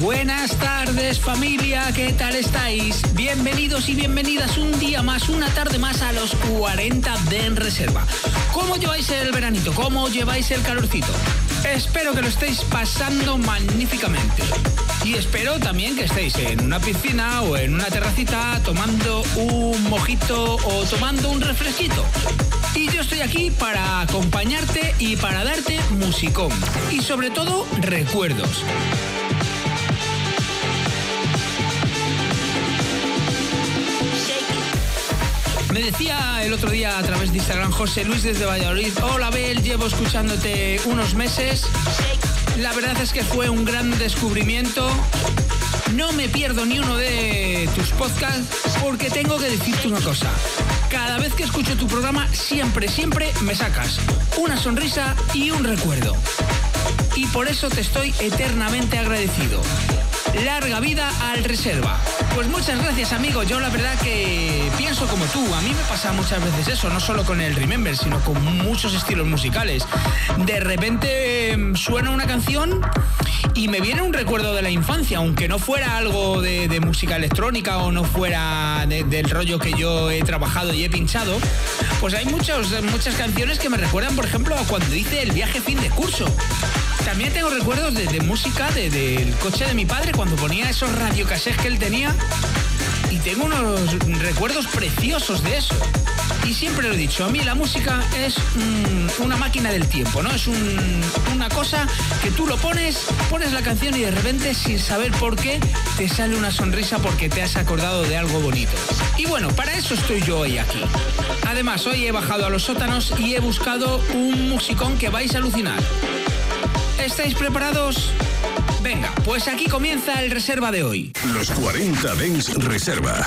Buenas tardes familia, ¿qué tal estáis? Bienvenidos y bienvenidas un día más, una tarde más a los 40 de En Reserva. ¿Cómo lleváis el veranito? ¿Cómo lleváis el calorcito? Espero que lo estéis pasando magníficamente. Y espero también que estéis en una piscina o en una terracita tomando un mojito o tomando un refresquito. Y yo estoy aquí para acompañarte y para darte musicón. Y sobre todo, recuerdos. Me decía el otro día a través de Instagram José Luis desde Valladolid, hola Bel, llevo escuchándote unos meses. La verdad es que fue un gran descubrimiento. No me pierdo ni uno de tus podcasts porque tengo que decirte una cosa. Cada vez que escucho tu programa, siempre, siempre me sacas una sonrisa y un recuerdo. Y por eso te estoy eternamente agradecido. Larga vida al reserva. Pues muchas gracias, amigo. Yo la verdad que pienso como tú. A mí me pasa muchas veces eso, no solo con el Remember, sino con muchos estilos musicales. De repente em, suena una canción y me viene un recuerdo de la infancia, aunque no fuera algo de, música electrónica o no fuera de- del rollo que yo he trabajado y he pinchado. Pues hay muchos, muchas canciones que me recuerdan, por ejemplo, a cuando hice el viaje fin de curso. También tengo recuerdos de, de música de- del coche de mi padre cuando ponía esos radiocassettes que él tenía y tengo unos recuerdos preciosos de eso. Y siempre lo he dicho, a mí la música es mm, una máquina del tiempo, ¿no? Es un- una cosa que tú lo pones, pones la canción y de repente, sin saber por qué, te sale una sonrisa porque te has acordado de algo bonito. Y bueno, para eso estoy yo hoy aquí. Además, hoy he bajado a los sótanos y he buscado un musicón que vais a alucinar. ¿Estáis preparados? Venga, pues aquí comienza el reserva de hoy. Los 40 Dens Reserva.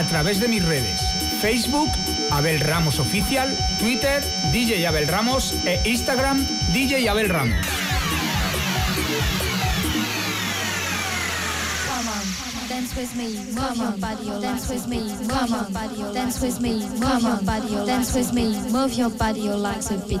A través de mis redes. Facebook, Abel Ramos Oficial, Twitter, DJ Abel Ramos e Instagram, DJ Abel Ramos. Dance with me, move your body, dance with me, move your body, dance with me, move your body, dance with me, move your body, like a beat.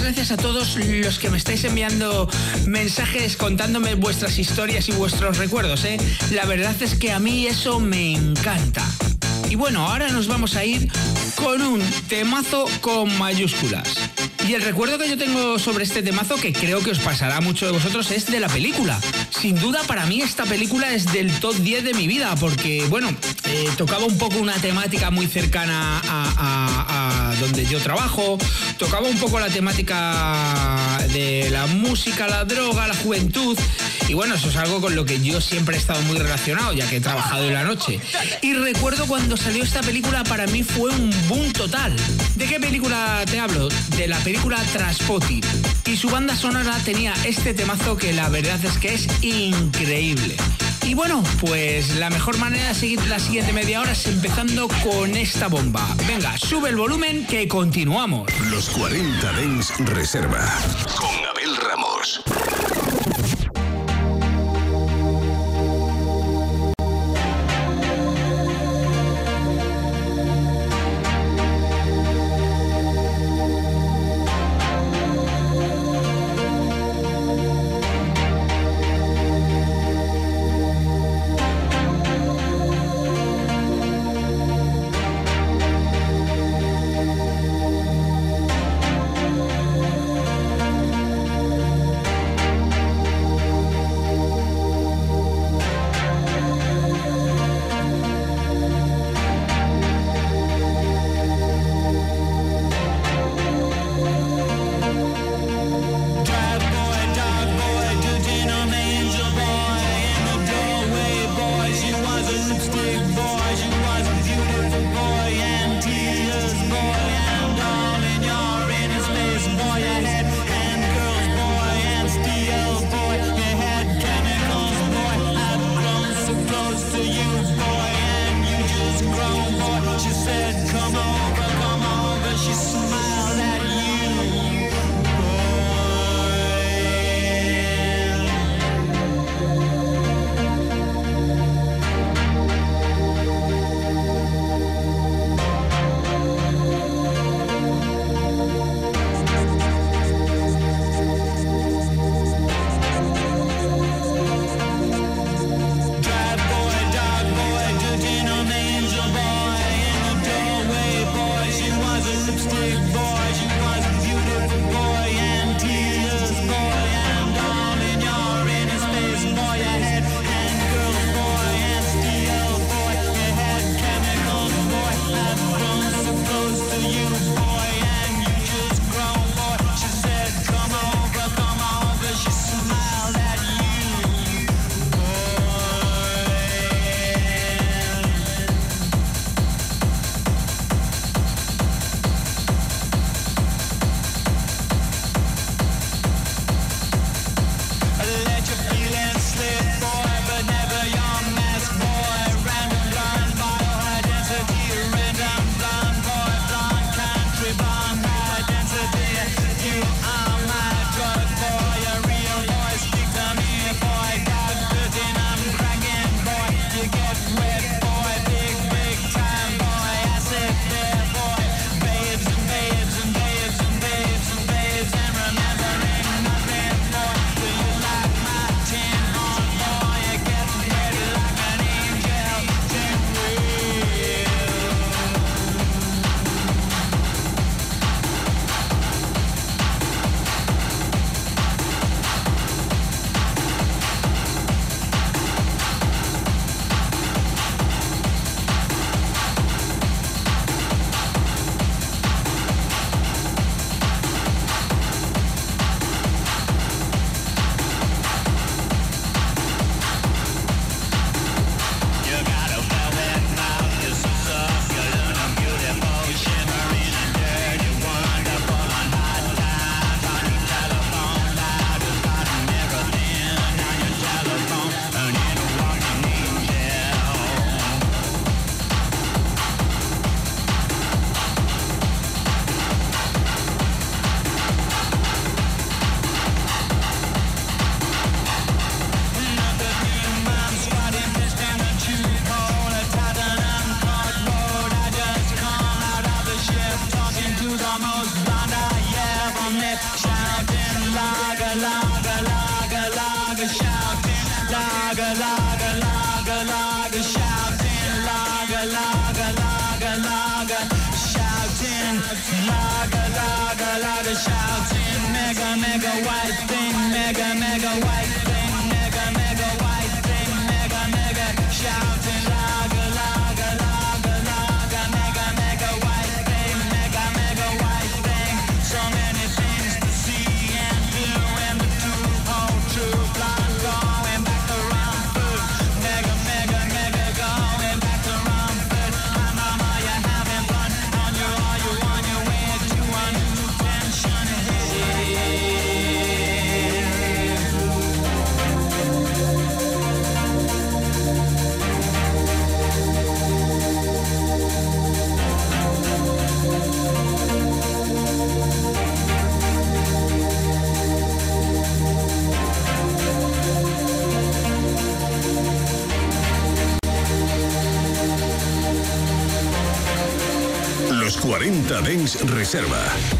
Gracias a todos los que me estáis enviando mensajes contándome vuestras historias y vuestros recuerdos. ¿eh? La verdad es que a mí eso me encanta. Y bueno, ahora nos vamos a ir con un temazo con mayúsculas. Y el recuerdo que yo tengo sobre este temazo, que creo que os pasará a de vosotros, es de la película. Sin duda, para mí esta película es del top 10 de mi vida, porque, bueno, eh, tocaba un poco una temática muy cercana a donde yo trabajo, tocaba un poco la temática de la música, la droga, la juventud, y bueno, eso es algo con lo que yo siempre he estado muy relacionado, ya que he trabajado en la noche. Y recuerdo cuando salió esta película, para mí fue un boom total. ¿De qué película te hablo? De la película Transpotting. Y su banda sonora tenía este temazo que la verdad es que es increíble. Y bueno, pues la mejor manera de seguir la siguiente media hora es empezando con esta bomba. Venga, sube el volumen que continuamos. Los 40 Dance Reserva. Con Abel Ramos. White thing, mega, megawatt. 40 Dens Reserva.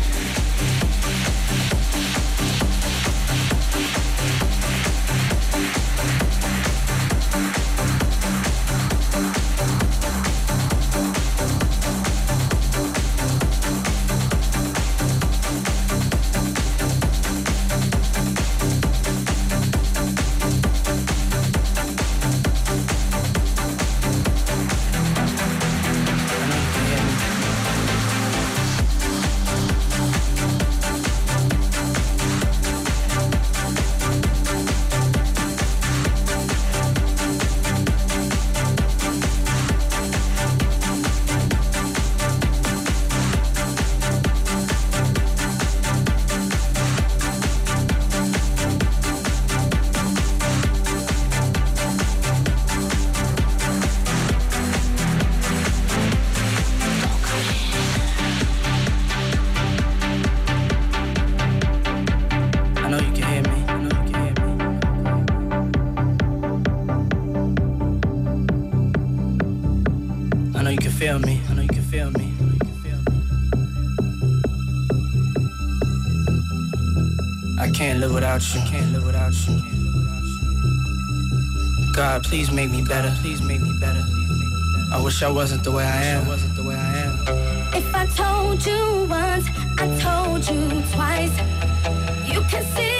without you. Can't live without you. God, please make me better. Please make me better. I wish I wasn't the way I am. Wasn't the way I am. If I told you once, I told you twice. You can see.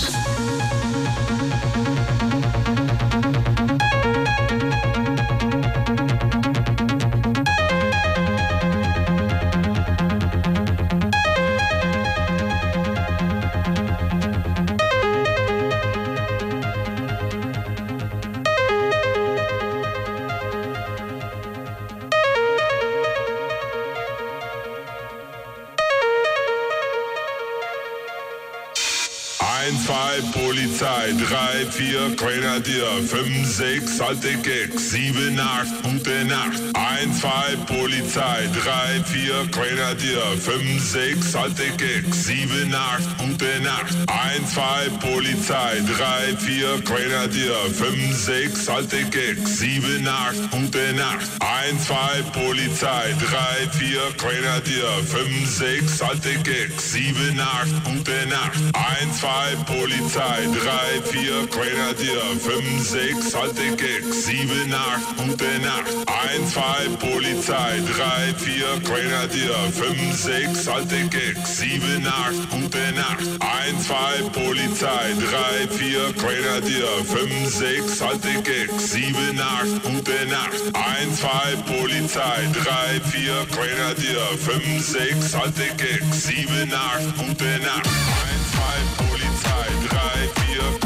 Salte Gag, 7, 8, gute Nacht. 1, 2, Polizei, 3, vier, Grenadier, fünf, sechs, alte Gags, sieben, acht, gute Nacht. Ein, zwei, Polizei, drei, vier, Grenadier, fünf, sechs, alte Gags, sieben, acht, gute Nacht. Ein, zwei, Polizei, drei, vier, Grenadier, fünf, sechs, alte Gags, sieben, acht, gute Nacht. Ein, zwei, Polizei, drei, vier, Grenadier, fünf, sechs, alte Gags, sieben, acht, gute Nacht. Ein, zwei, Polizei, drei, vier, Grenadier, bringe dir 5, 6 alte Gags, 7, 8 gute Nacht, 1, 2 Polizei, 3, 4 bringe dir 5, 6 alte Gags, 7, 8 gute Nacht, 1, 2 Polizei, 3, 4 bringe dir 5, 6 alte Gags, 7, 8 gute Nacht, 1, 2 Polizei, 3, 4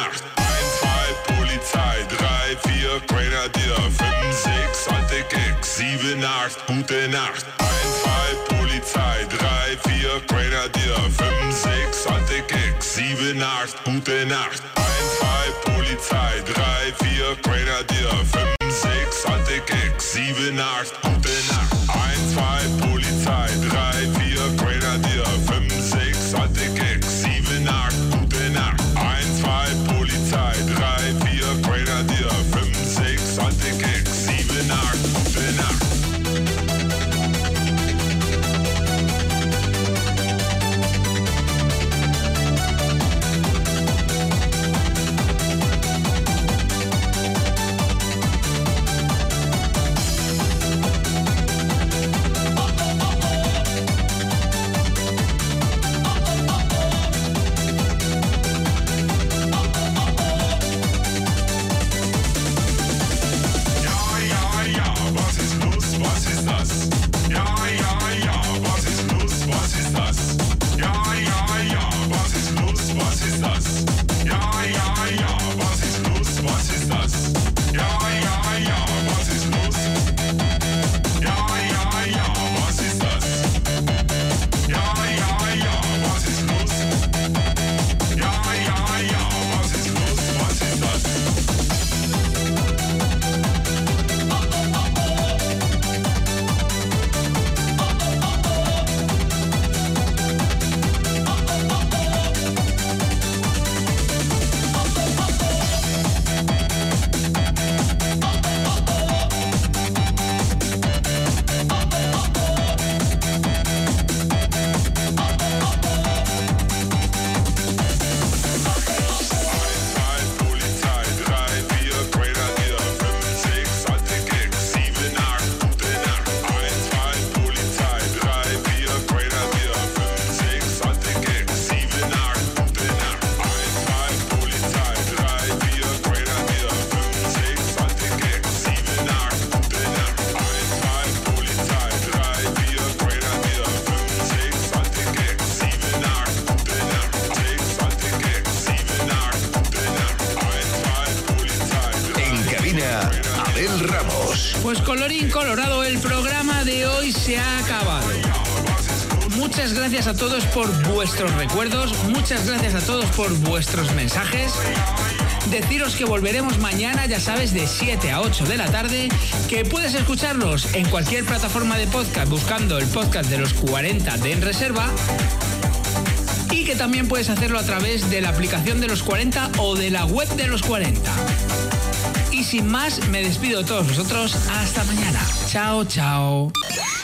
Nacht. 1, 2, Polizei, 3, 4, Grenadier, 5, 6, alte Gags, 7, 8, gute Nacht. 1, 2, Polizei, 3, 4, Grenadier, 5, 6, alte Gags, 7, 8, gute Nacht. 1, 2, Polizei, 3, 4, Grenadier, 5, 6, alte Gags, 7, 8, gute Nacht. Todos por vuestros recuerdos, muchas gracias a todos por vuestros mensajes. Deciros que volveremos mañana, ya sabes, de 7 a 8 de la tarde, que puedes escucharnos en cualquier plataforma de podcast buscando el podcast de los 40 de En Reserva y que también puedes hacerlo a través de la aplicación de los 40 o de la web de los 40. Y sin más, me despido de todos vosotros. Hasta mañana. Chao, chao.